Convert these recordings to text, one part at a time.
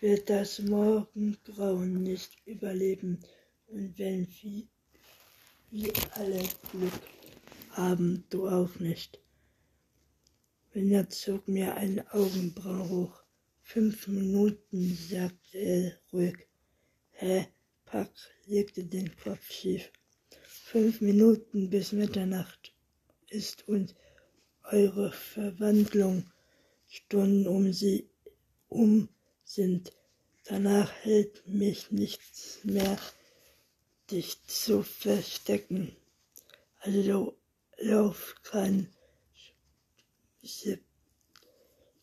wird das Morgengrauen nicht überleben. Und wenn wir alle Glück haben, du auch nicht. Winner zog mir eine Augenbraue hoch. Fünf Minuten, sagte er ruhig. Hä? Pack legte den Kopf schief. Fünf Minuten bis Mitternacht ist und eure Verwandlung Stunden um sie um sind. Danach hält mich nichts mehr, dich zu verstecken. Also lauf kein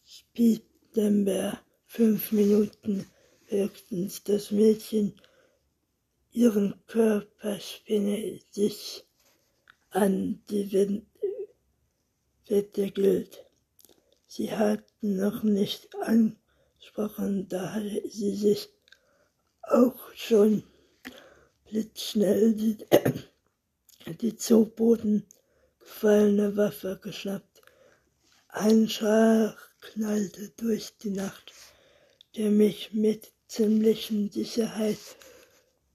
Spieltemper fünf Minuten höchstens das Mädchen ihren Körperspinne sich an die Wette gilt. Sie hatten noch nicht angesprochen, da hatte sie sich auch schon blitzschnell die, die zu Boden gefallene Waffe geschnappt. Ein Schlag knallte durch die Nacht, der mich mit ziemlichen Sicherheit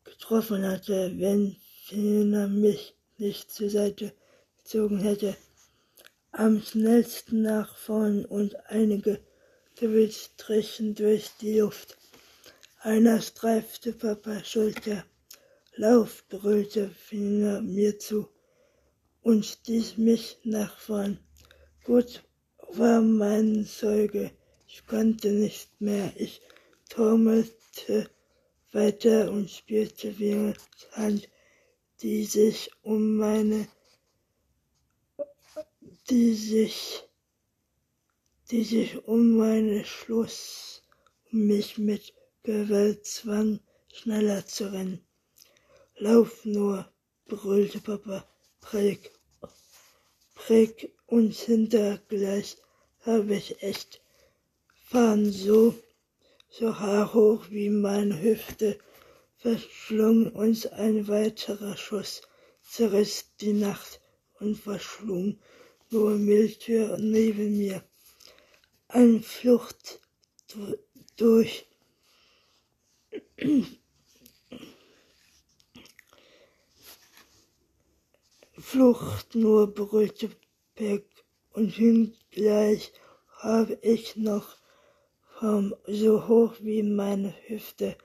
getroffen hatte, wenn Fina mich nicht zur Seite gezogen hätte. Am schnellsten nach vorn und einige Gewichtstrichen durch die Luft. Einer streifte Papas Schulter. Lauf, brüllte Fina mir zu und stieß mich nach vorn. Gut war mein Zeuge. Ich konnte nicht mehr. Ich taumelte weiter und spürte Venus Hand, die sich um meine, die sich, die sich um meine Schluss, um mich mit Gewalt zwang, schneller zu rennen. Lauf nur, brüllte Papa, präg, präg uns hinter gleich habe ich echt fahren so so haarhoch wie meine Hüfte, verschlung uns ein weiterer Schuss, zerriss die Nacht und verschlung nur Miltür neben mir. Ein Flucht durch. Flucht nur brüllte Beck und gleich habe ich noch kaum so hoch wie meine Hüfte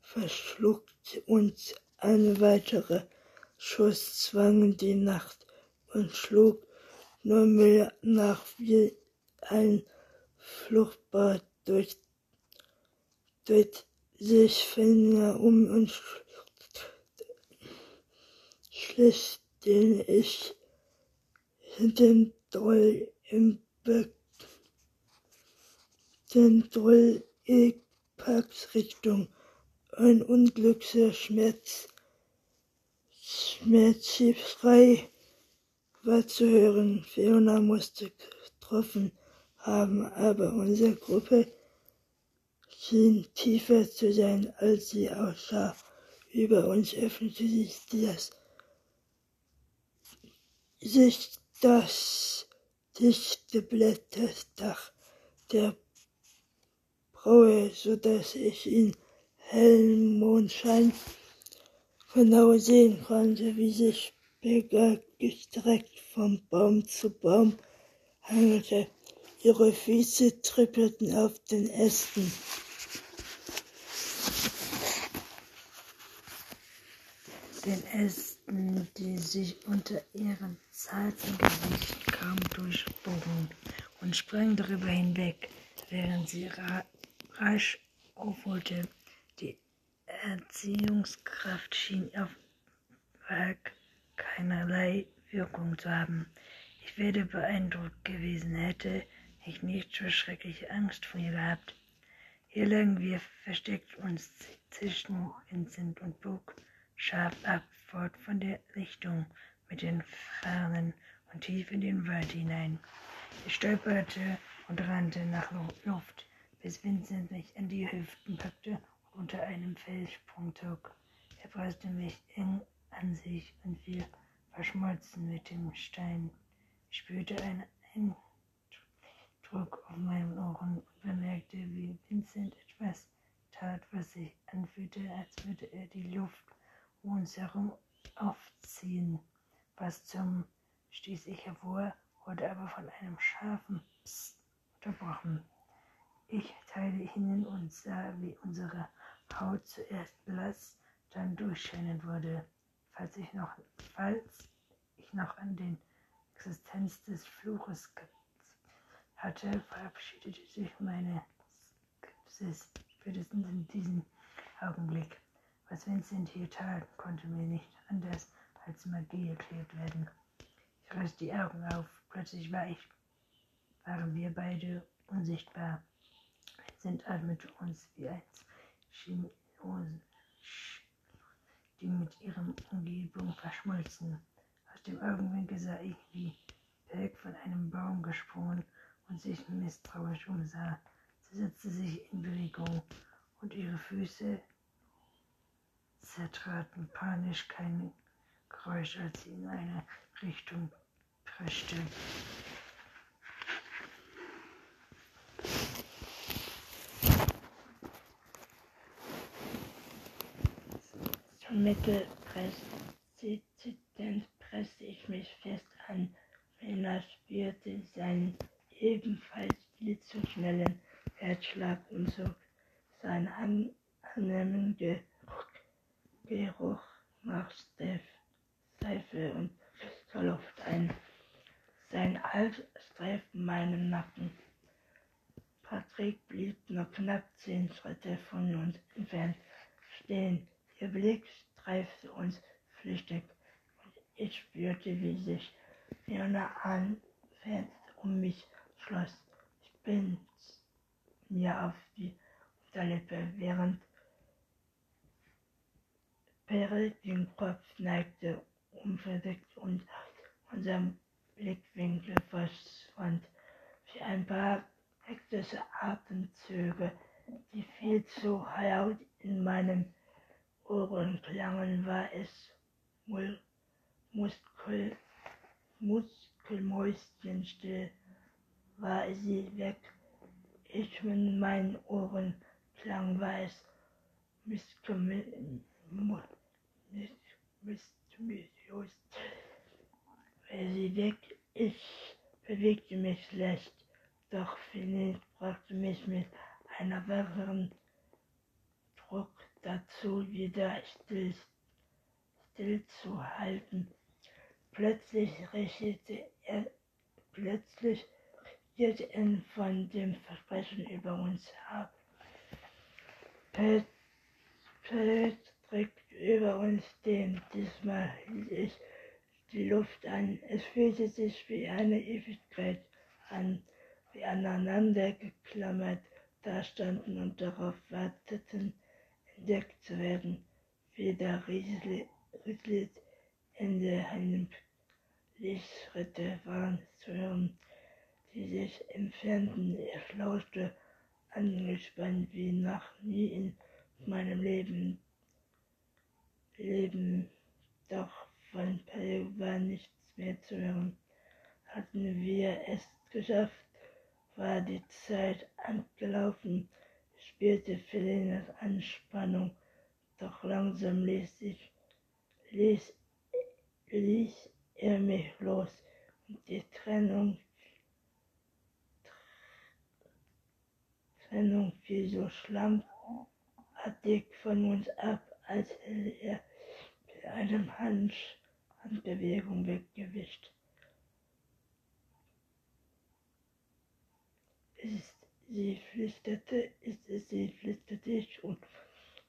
verschluckt und ein weiterer Schuss zwang die Nacht und schlug nur mehr nach wie ein Fluchtbad durch, durch sich Finger um und schlich den ich den Doll im Becken den Richtung. Ein unglücklicher Schmerz, Schmerzschrei war zu hören. Fiona musste getroffen haben, aber unsere Gruppe schien tiefer zu sein, als sie aussah. Über uns öffnete sich das, sich das dichte Blätterdach der Braue, so dass ich in hellem Mondschein genau sehen konnte, wie sich Bigger gestreckt von Baum zu Baum hangelte. Ihre Füße trippelten auf den Ästen. Den Ästen, die sich unter ihrem zarten Gesicht kaum durchbogen und sprangen darüber hinweg, während sie rasch aufholte. Die Erziehungskraft schien auf Werk keinerlei Wirkung zu haben. Ich wäre beeindruckt gewesen, hätte ich nicht so schreckliche Angst vor ihr gehabt. Hier lagen wir versteckt uns zwischen Vincent und Bug, scharf ab, fort von der Richtung mit den Fernen und tief in den Wald hinein. Ich stolperte und rannte nach Luft bis Vincent mich an die Hüften packte und unter einem Felssprung zog. Er presste mich eng an sich und wir verschmolzen mit dem Stein. Ich spürte einen Eindruck auf meinen Ohren und bemerkte, wie Vincent etwas als würde er die Luft um uns herum aufziehen. Was zum stieß ich hervor, wurde aber von einem scharfen Psst unterbrochen. Ich teile ihnen und sah, wie unsere Haut zuerst blass, dann durchscheinend wurde. Falls ich noch, falls ich noch an den Existenz des Fluches hatte, verabschiedete sich meine Skepsis spätestens in diesem Augenblick. Was Vincent hier tat, konnte mir nicht anders als Magie erklärt werden. Ich riss die Augen auf. Plötzlich war ich, waren wir beide unsichtbar. Vincent atmete uns wie ein Chemiosen, die mit ihrem Umgebung verschmolzen. Aus dem Augenwinkel sah ich, wie Perk von einem Baum gesprungen und sich misstrauisch umsah. Sie setzte sich in Bewegung und ihre Füße zertraten panisch kein Geräusch, als sie in eine Richtung preschte. Zum Mitte presste ich mich fest an. Männer spürte seinen ebenfalls blitzschnellen Herzschlag und zog seinen angenehmen Geruch nach Seife und Luft ein. Sein Hals streifte meinen Nacken. Patrick blieb noch knapp zehn Schritte von uns entfernt stehen. Ihr Blick streifte uns flüchtig und ich spürte, wie sich Fiona anfängt um mich schloss. Ich bin mir auf die Unterlippe, während Perry den Kopf neigte, unverdeckt und unser Blickwinkel verschwand wie ein paar hektische Atemzüge, die viel zu laut in meinen Ohren klangen, war es Mul Muskel, Muskelmäuschenstill, war sie weg. Ich mit meinen Ohren klang, war es mysteriös. Weil sie weg ich bewegte mich schlecht, doch Philipp brachte mich mit einer weiteren Druck dazu, wieder still, still zu halten. Plötzlich richtete er, plötzlich richtete er von dem Versprechen über uns ab. Patrick über uns stehen. Diesmal hielt ich die Luft an. Es fühlte sich wie eine Ewigkeit an, wie aneinander geklammert dastanden und darauf warteten, entdeckt zu werden. Wieder rieselt Ende einem Lichtschritte waren zu hören, die sich entfernten. Ich lauschte angespannt wie noch nie in meinem Leben. Leben, doch von Pell war nichts mehr zu hören. Hatten wir es geschafft, war die Zeit abgelaufen. Ich spürte Felenas Anspannung, doch langsam ließ ich, ließ, ließ er mich los und die Trennung, Trennung fiel so schlammartig von uns ab, als hätte er mit einem Hand Handbewegung weggewischt. Ist sie flüsterte, ist sie, flüsterte ich und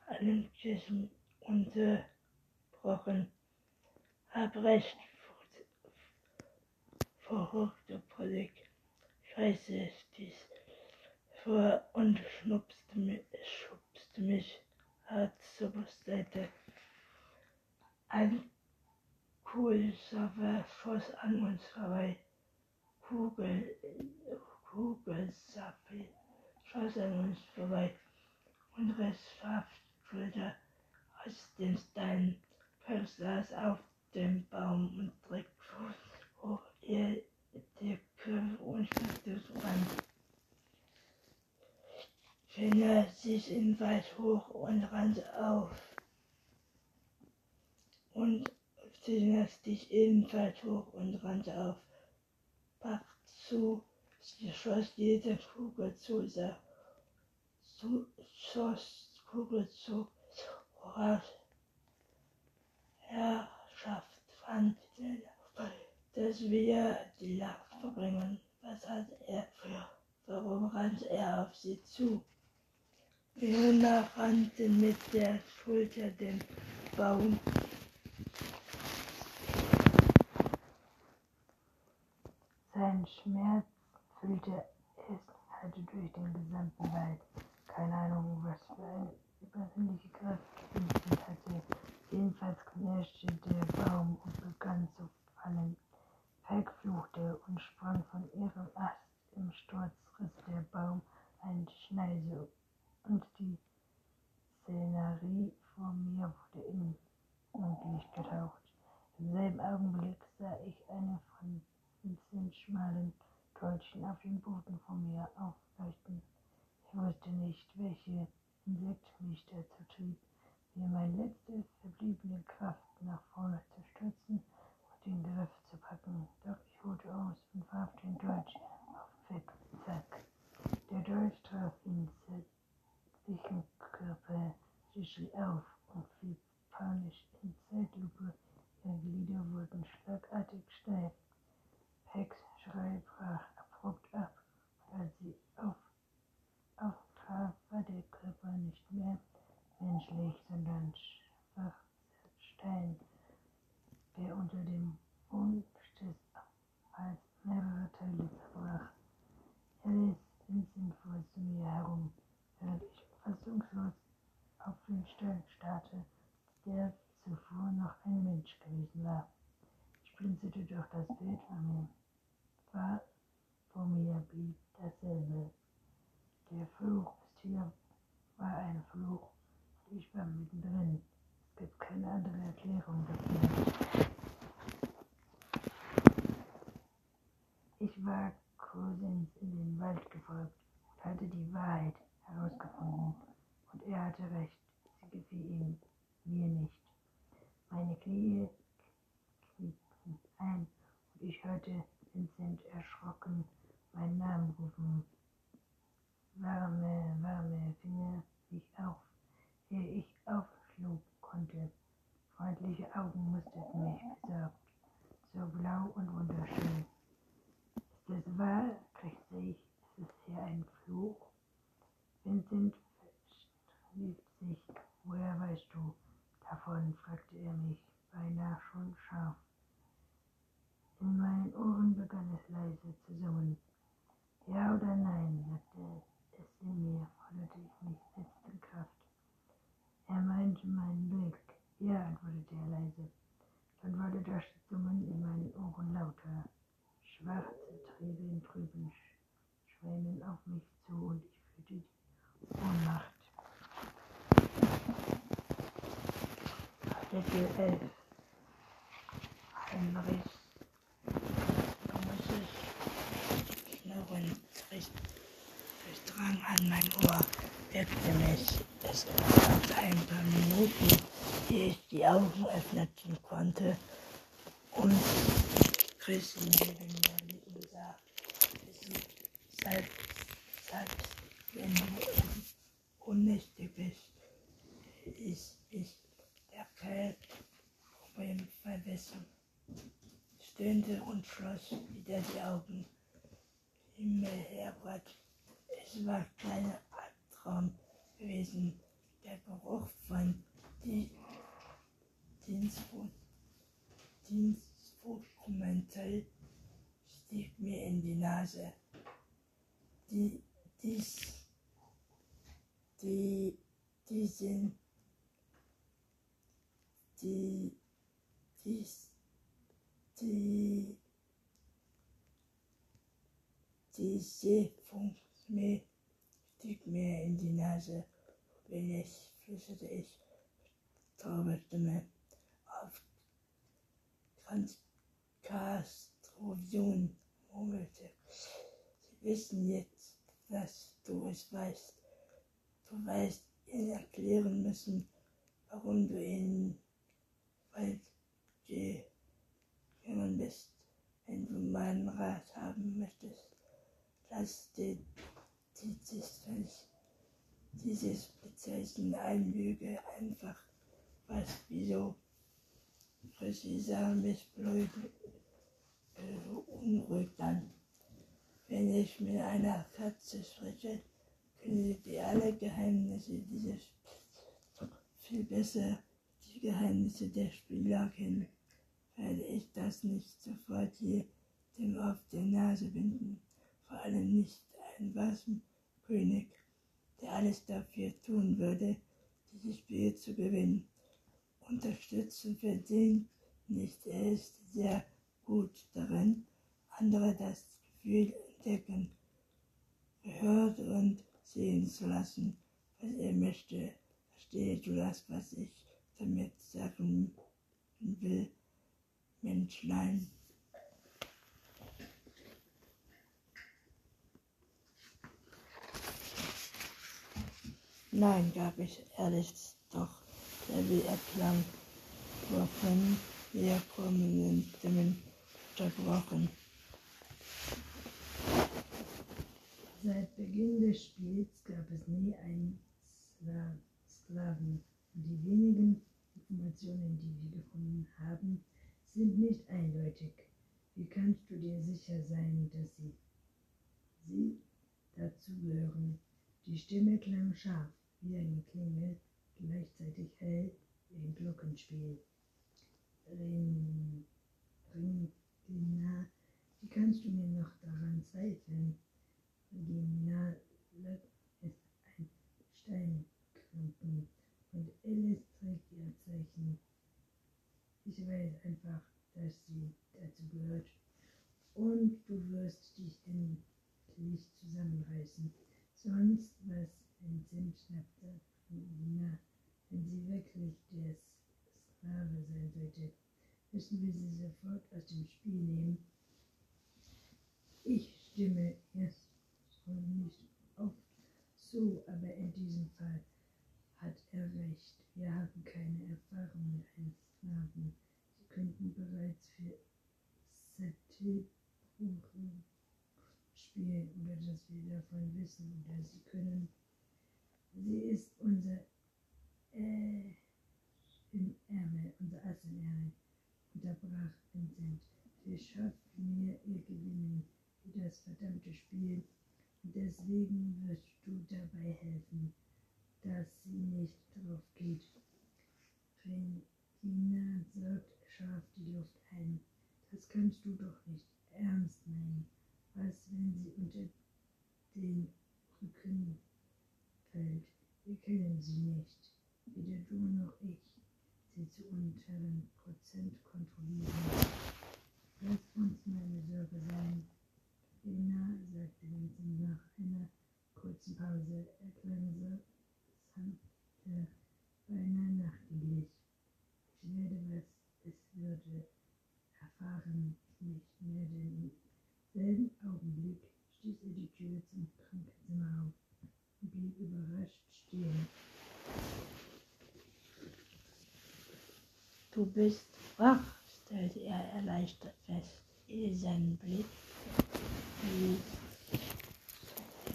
allen Kissen unterbrochen. Hab recht, verhochte Pollig. Scheiße, stieß vor und schnupste mich, schubste mich hart zur Brustseite. Ein Kugelsache schoss an uns vorbei. Kugel, Kugelsappe schoss an uns vorbei. Unsere Schafschulter aus den Steinen. Perl saß auf dem Baum und drückte hoch ihr die Köpfe und schüttelte so an. Finger sich in weit hoch und rannte auf. Und Sich ebenfalls hoch und rannte auf. Pack zu, sie schoss jede Kugel zu, sah, zu, schoss Kugel zu, Herrschaft fand, dass wir die Nacht verbringen. Was hat er für? Warum rannte er auf sie zu? Fiona rannte mit der Schulter den Baum. Sein Schmerz füllte es hatte durch den gesamten Wald. Keine Ahnung, was für eine übersinnliche Kraft Vincent hatte. Jedenfalls knirschte der Baum und begann zu fallen. Peg fluchte und sprang von ihrem Ast. Im Sturz riss der Baum eine Schneise und die Szenerie vor mir wurde in Mondlicht getaucht. Im selben Augenblick sah ich eine von Vincent schmalen Täubchen auf dem Boden vor mir aufleuchten. Ich wusste nicht, welche Insekt mich dazu trieb, mir meine letzte verbliebene Kraft nach vorne zu stürzen und den Griff zu packen. Doch ich holte aus und warf den Dolch auf Zack. Der Dolch traf ihn zerlichen Körper schließlich auf und fiel panisch in Zeitlupe. Ihre Glieder wurden schlagartig steif. Pecks Schrei brach abrupt ab, als sie auf, auftraf, war der Körper nicht mehr menschlich, sondern schwach Stein, der unter dem Wunschtes als mehrere Teile zerbrach. Er ließ vor zu mir herum, während ich fassungslos auf den Stein starrte, der zuvor noch ein Mensch gewesen war. Ich blinzelte durch das Bild von mir. War vor mir blieb dasselbe. Der Fluch des Tiers war ein Fluch und ich war mittendrin. Es gibt keine andere Erklärung dafür. Ich war Cousins in den Wald gefolgt und hatte die Wahrheit herausgefunden. Und er hatte recht, sie gefiel ihm, mir nicht. Meine Knie knieten ein und ich hörte Vincent erschrocken meinen Namen rufen. Warme, warme Finger mich auf, ehe ich aufschlug konnte. Freundliche Augen musterten mich besorgt, so blau und wunderschön. Ist das wahr? krächzte ich. Ist es hier ein Fluch? Vincent verstrieb sich. Woher weißt du davon? fragte er mich, beinahe schon scharf. In meinen Ohren begann es leise zu summen. Ja oder nein, sagte es in mir, forderte ich mich selbst in Kraft. Er meinte meinen Blick. Ja, er leise. Dann wurde das Summen in meinen Ohren lauter. Schwarze Triebe in trüben Schwänen auf mich zu und ich fühlte die Ohnmacht. Kapitel 11 Heinrich Knurren durchdrang an mein Ohr, weckte mich. Es dauerte ein paar Minuten, ehe ich die Augen öffnen konnte und mir liegen sah. Selbst, selbst wenn du unnötig bist, ist, ist der Kerl Problem vergessen. Stöhnte und schloss wieder die Augen. Himmel, Herbert, es war kein Albtraum gewesen. Der Geruch von die Dienstfrucht, Dienstfruchtmental stieg mir in die Nase. Die, dies, die, die sind, die, dies, die, die Seefunkme stieg mir in die Nase. Bin ich, flüsterte ich, traube Stimme auf Transkastrovion murmelte. Sie wissen jetzt, dass du es weißt. Du weißt ihnen erklären müssen, warum du ihnen bald gegangen bist. Wenn du meinen Rat haben möchtest, lass den dieses, dieses Bezeichnen Einlüge einfach was wieso präziser mich blöd unruhig dann. Wenn ich mit einer Katze spreche, können sie alle Geheimnisse dieses viel besser die Geheimnisse der Spieler kennen, werde ich das nicht sofort jedem auf der Nase binden, vor allem nicht ein Wasenkönig, der alles dafür tun würde, dieses Spiel zu gewinnen. Unterstützen verdient nicht, er ist sehr gut darin, andere das Gefühl entdecken, gehört und sehen zu lassen, was er möchte. Verstehe du das, was ich damit sagen will, Menschlein? Nein, gab ich ehrlich doch, der wie erklang, wovon wir kommenden Stimmen unterbrochen. Seit Beginn des Spiels gab es nie einen Sklaven und die wenigen Informationen, die wir gefunden haben, sind nicht eindeutig. Wie kannst du dir sicher sein, dass sie, sie dazugehören? Die Stimme klang scharf, wie eine Klingel, gleichzeitig hell wie ein Glockenspiel. Ring, Ring, wie kannst du mir noch daran zweifeln? Genial ist ein Steinklumpen und Alice trägt ihr Zeichen. Ich weiß einfach, dass sie dazu gehört. Und du wirst dich endlich zusammenreißen. Sonst was entzündet schnappte Nina. Wenn sie wirklich der Sklave sein sollte, müssen wir sie sofort aus dem Spiel nehmen. Ich stimme erst nicht oft so, aber in diesem Fall hat er recht. Wir haben keine Erfahrung mit einem Sklaven. Sie könnten bereits für Sattelbuchen spielen oder dass wir davon wissen oder sie können. Sie ist unser äh, im Ärmel, unser Ass im Ärmel, unterbrach Vincent. Wir schaffen mir ihr Gewinnen wie das verdammte Spiel Deswegen wirst du dabei helfen, dass sie nicht drauf geht. Regina saugt scharf die Luft ein. Das kannst du doch nicht ernst meinen. Was, wenn sie unter den Rücken fällt? Wir kennen sie nicht. Weder du noch ich. Sie zu unteren Prozent kontrollieren. Lass uns meine Sorge sein. Lena, sagte Vincent nach einer kurzen Pause. Er klang so sanfte, beinahe nachdenklich. Ich werde, was es würde, erfahren, nicht mehr, denn im selben Augenblick stieß er die Tür zum Krankenzimmer auf und blieb überrascht stehen. Du bist wach, stellte er erleichtert fest, ehe sein Blick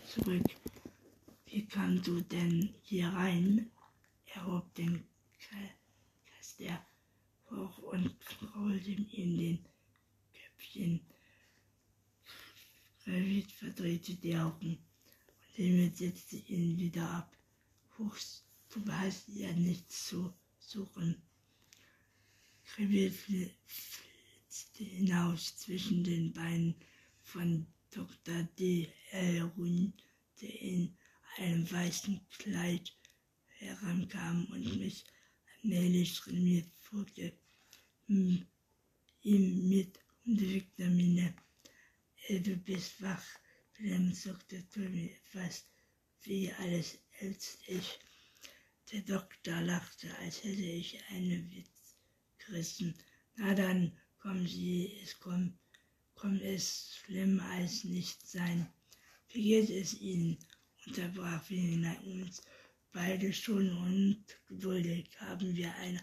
zurück. Wie kannst du denn hier rein? Er hob den Kaster hoch und rollte ihm den Köpfchen. Revit verdrehte die Augen und Himmel setzte ihn wieder ab. Fuchs, du hast ja nichts zu suchen. Flitzte hinaus zwischen den Beinen von Dr. D. Elrun, der in einem weißen Kleid herankam und mich allmählich trainiert folgte, ihm mit unbewegter Miene. Äh, du bist wach, Wilhelm zuckte Tommy fast wie alles als ich. Der Doktor lachte, als hätte ich einen Witz gerissen. Na dann, kommen Sie, es kommt kommt es schlimm als nicht sein. Wie geht es Ihnen? unterbrach Wilhelm uns. beide schon ungeduldig. Haben wir eine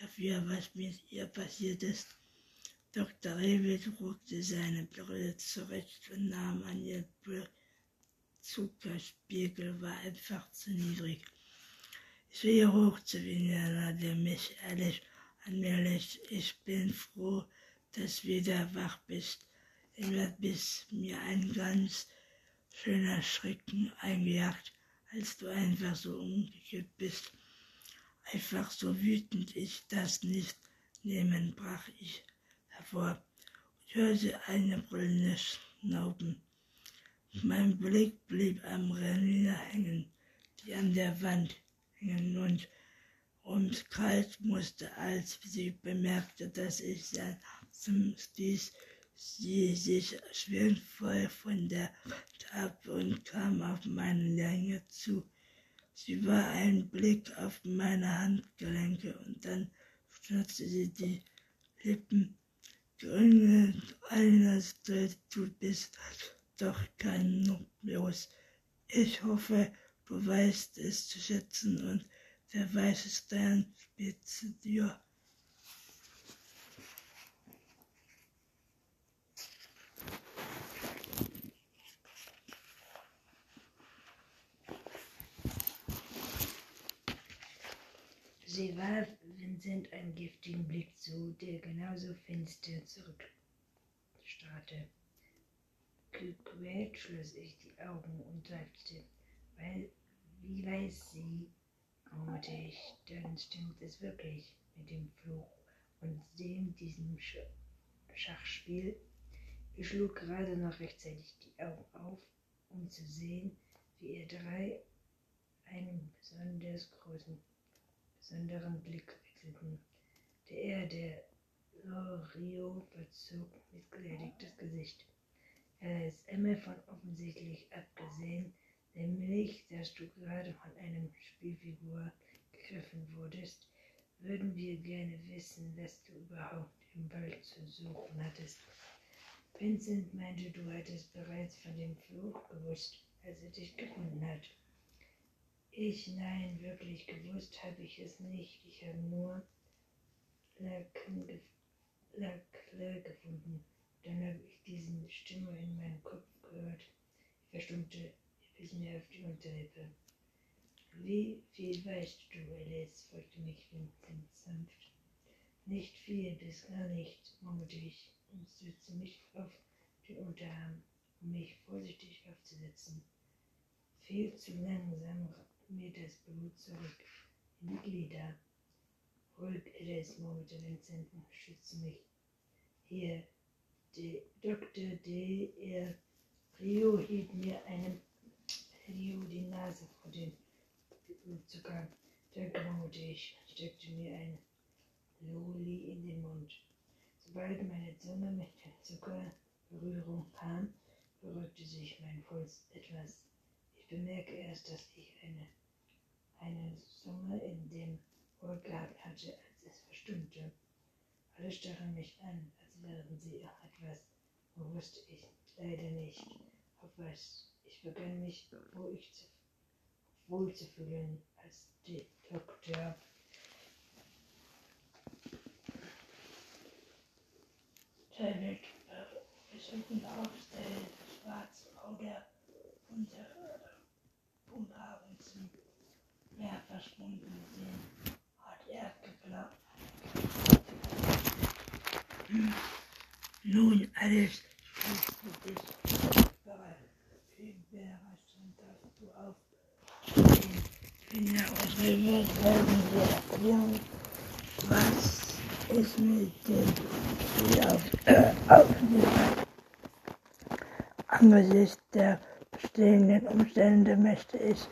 dafür, was mit ihr passiert ist? Dr. Rewitz rückte seine Brille zurecht und nahm an ihr Zuckerspiegel war einfach zu niedrig. Ich sehe hoch zu Venera, der mich ehrlich an mir lässt. Ich bin froh, dass du wieder wach bist. Immer bis mir ein ganz schöner Schrecken eingejagt, als du einfach so umgekehrt bist. Einfach so wütend ich das nicht nehmen, brach ich hervor und hörte eine brüllende Schnauben. Mein Blick blieb am Renner hängen, die an der Wand hingen und ums kalt musste, als sie bemerkte, dass ich sein zum stieß sie sich schwindvoll von der Wand und kam auf meine Länge zu. Sie war ein Blick auf meine Handgelenke und dann schnutzte sie die Lippen. Gründe eines, du bist doch kein Nutzlos. Ich hoffe, du weißt es zu schätzen und wer weiß es dann spitze dir. Sie warf Vincent einen giftigen Blick zu, der genauso finster zurückstarrte. Gequält schloss ich die Augen und seufzte, weil, wie weiß sie, ich, dann stimmt es wirklich mit dem Fluch und dem diesem Sch Schachspiel. Ich schlug gerade noch rechtzeitig die Augen auf, um zu sehen, wie ihr drei einen besonders großen, besonderen Blick wechselten. Der Erde Lorio verzog mitgeleidigtes Gesicht. Er ist immer von offensichtlich abgesehen, nämlich, dass du gerade von einem Spielfigur gegriffen wurdest, würden wir gerne wissen, was du überhaupt im Wald zu suchen hattest. Vincent meinte, du hättest bereits von dem Fluch gewusst, als er dich gefunden hat. Ich, nein, wirklich gewusst habe ich es nicht. Ich habe nur Lackle gefunden. Dann habe ich diese Stimme in meinem Kopf gehört. Ich verstummte, bis mir auf die Unterlippe. Wie viel weißt du, Alice? fragte mich Vincent sanft. Nicht viel, bis gar nicht, murmelte ich und stützte mich auf den Unterarm, um mich vorsichtig aufzusetzen. Viel zu langsam rannte mir das Blut zurück in die Glieder. Ruhig, Alice, murmelte Vincent und schützte mich. Hier, D Dr. D. R. Rio hielt mir einen die Nase vor den Blutzucker. Dann knurrte ich und steckte mir ein Loli in den Mund. Sobald meine Zunge mit dem Zucker Berührung kam, beruhigte sich mein Puls etwas. Ich bemerke erst, dass ich eine, eine Summe in dem Ohr gehabt hatte, als es verstummte. Alle starren mich an, als wären sie etwas, wo wusste ich leider nicht, auf was. Ich begann mich ruhig zu, wohl zu fühlen, als die Doktor David besuchen auf der Schwarzauge und der Unhaben zum Meer verschwunden sind, hat er geglaubt. Nun alles für dich bereit. Wie wäre es denn, dass du auf unsere Welt werden wir erklären, was ist mit dem Spiel auf, äh, aufgenommen. Angesichts der bestehenden Umstände möchte ich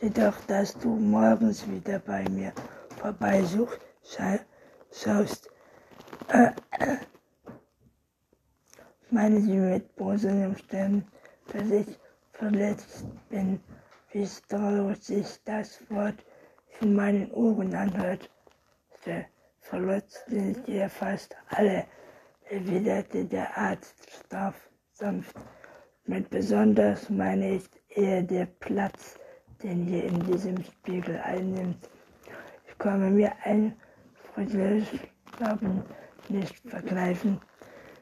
jedoch, dass du morgens wieder bei mir vorbeisuchst, schaust. Äh, äh, meine sie mit Boselem Stimmen, dass ich verletzt bin, wie strauß sich das Wort in meinen Ohren anhört. Verletzt sind ihr fast alle, erwiderte der Arzt straff sanft. Mit besonders meine ich eher der Platz, den ihr in diesem Spiegel einnimmt. Ich komme mir ein Glauben nicht vergleichen.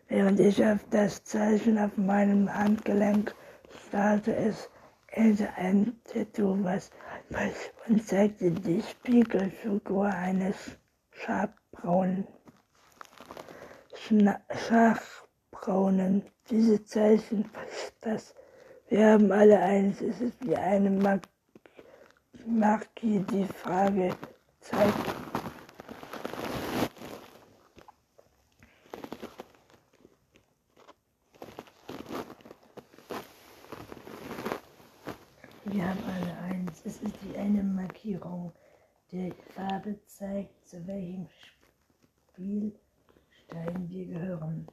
Während ich auf das Zeichen auf meinem Handgelenk starrte, es ähnte ein Tattoo, was und zeigte die Spiegelfigur eines scharfbraunen, schachbraunen. Diese Zeichen, das wir haben alle eines, es ist wie eine Mag Magie, die Frage zeigt. Wir haben alle eins. Es ist wie eine Markierung, die Farbe zeigt, zu welchem Spielstein wir gehören.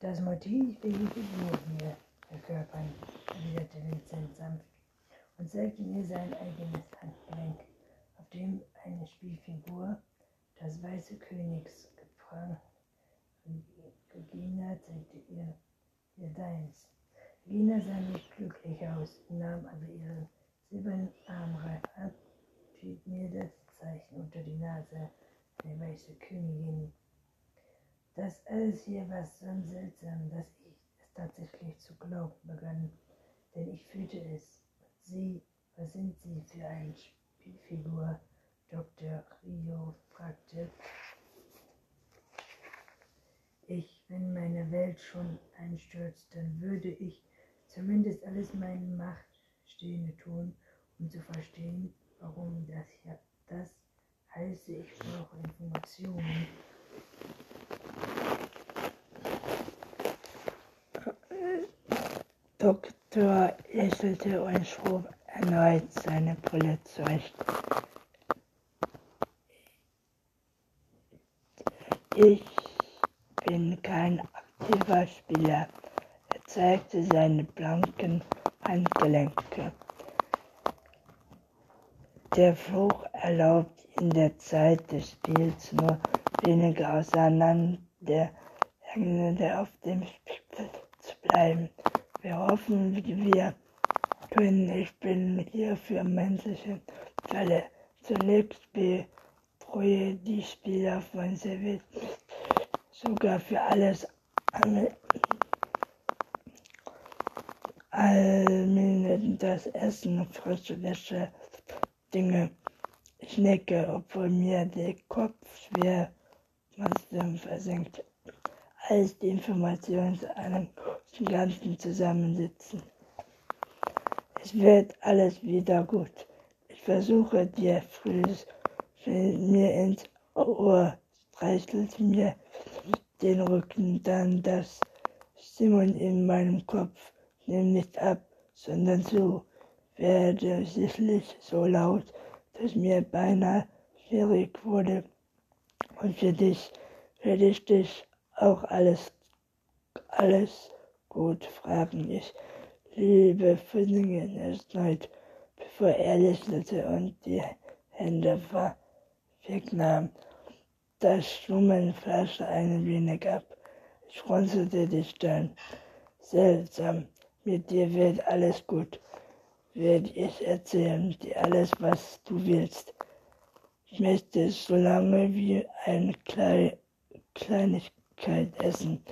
Das Motiv, welche Figur wir verkörpern, erwiderte Vincent sanft und zeigte mir sein eigenes Handgelenk, auf dem eine Spielfigur, das weiße Königs, geprang. Regina zeigte ihr, ihr deins. Regina sah nicht glücklich aus, nahm aber ihren silbernen Armreif ab, schied mir das Zeichen unter die Nase, eine weiße Königin. Das alles hier war so seltsam, dass ich es tatsächlich zu glauben begann, denn ich fühlte es. Sie, was sind Sie für eine Spielfigur? Dr. Rio fragte. Ich, wenn meine Welt schon einstürzt, dann würde ich zumindest alles meine Macht Stehende tun, um zu verstehen, warum das hier das heiße. Ich brauche Informationen. Doktor lächelte und schob erneut seine Brille zurecht. Ich bin kein aktiver Spieler. Er zeigte seine blanken Handgelenke. Der Fluch erlaubt in der Zeit des Spiels nur wenige Auseinanderhängende auf dem Spiel zu bleiben. Wir hoffen, wir können. Ich bin hier für menschliche Fälle. Zunächst betreue die Spieler von Service sogar für alles Allmählich das Essen, frische Wäsche, Dinge. Ich nicke, obwohl mir der Kopf schwer trotzdem versenkt. Alles die Informationen zu einem großen Ganzen zusammensitzen. Es wird alles wieder gut. Ich versuche dir frühes mir ins Ohr, streichelt mir den Rücken, dann das Simon in meinem Kopf nimm nicht ab, sondern zu, werde sicherlich so laut, dass mir beinahe schwierig wurde. Und für dich werde ich dich auch alles, alles gut fragen. Ich liebe Finningen erneut, bevor er lächelte und die Hände wegnahm. Das Schwummen flaschte ein wenig ab. Ich runzelte die Stirn. Seltsam, mit dir wird alles gut, werde ich erzählen dir alles, was du willst. Ich möchte so lange wie eine Klei Kleinigkeit essen.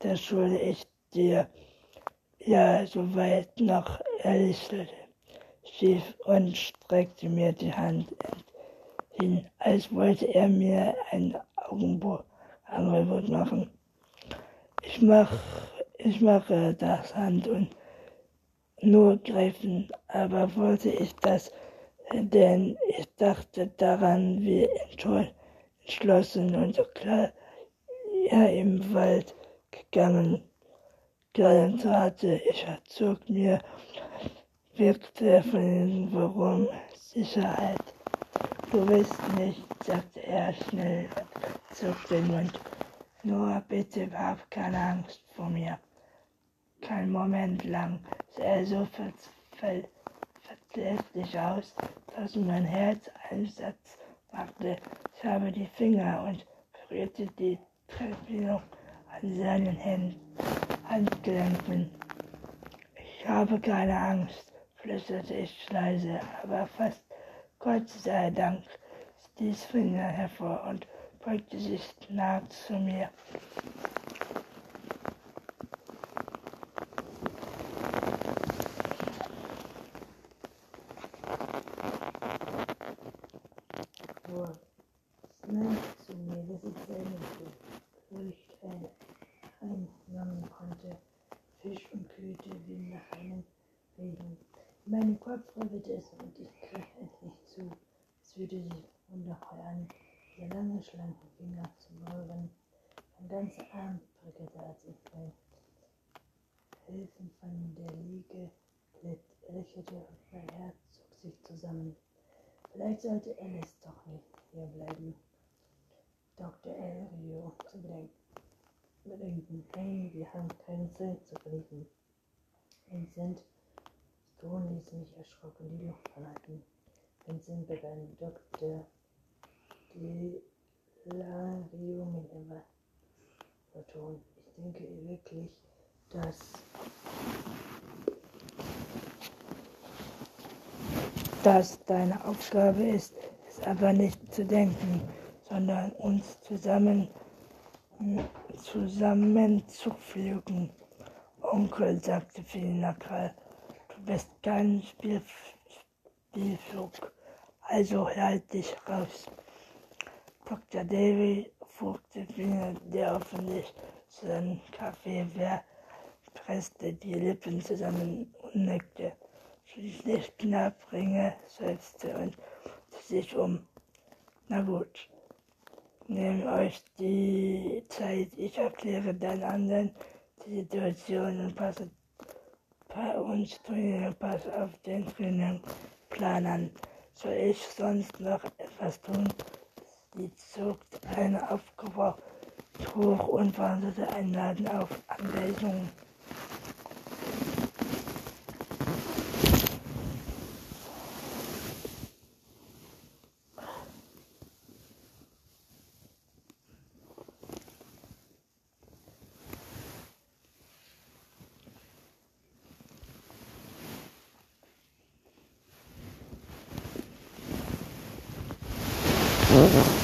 Das schulde ich dir. Ja, soweit noch ehrlich schief und streckte mir die Hand hin, als wollte er mir ein Augenangebot machen. Ich mach ich mache das Hand und nur greifen, aber wollte ich das, denn ich dachte daran, wie entschlossen und so klar er im Wald gegangen gelernt hatte. Ich zog mir, wirkte von warum Sicherheit. Du willst nicht, sagte er schnell und zog den Mund. Nur bitte hab keine Angst vor mir keinen Moment lang sah er so verletzlich aus, dass mein Herz einen Satz machte. Ich habe die Finger und berührte die Treffung an seinen Händen, Handgelenken. Ich habe keine Angst, flüsterte ich leise, aber fast Gott sei Dank stieß Finger hervor und beugte sich nah zu mir. Nur schnell zu mir, dass ich selber durch einlangen konnte. Fisch und Köte wie nach einem Regen. Mein Kopf wollte es und ich griff endlich zu. Es fühlte sich wundervoll an, der lange, schlanke Finger zu berühren. Mein ganzer Arm prickelte, als ich mein Hilfen von der Liege glitt, lächelte und mein Herz zog sich zusammen. Sollte Alice doch nicht hier bleiben. Dr. El Rio zu bedenken. Hey, wir haben keine Zeit zu verlieren. Vincent, Ton ließ mich erschrocken die Luft verhalten. Vincent begann Dr. Delario mit immer Ton. Ich denke wirklich, dass das deine Aufgabe ist, es aber nicht zu denken, sondern uns zusammen zusammenzupflügen. Onkel, sagte Finakal, du bist kein Spiel, Spielflug, also halt dich raus. Dr. Davy furchte Finger, der hoffentlich seinen Kaffee wer presste die Lippen zusammen und nickte. Schließlich knapp Ringe, setzte und sich um. Na gut, nehmt euch die Zeit, ich erkläre dann anderen die Situation und passe bei uns Turnier, pass auf den Trainingsplan an. Soll ich sonst noch etwas tun? Sie zog eine aufgebracht hoch und wartete einen Laden auf Anweisungen. Mm-hmm.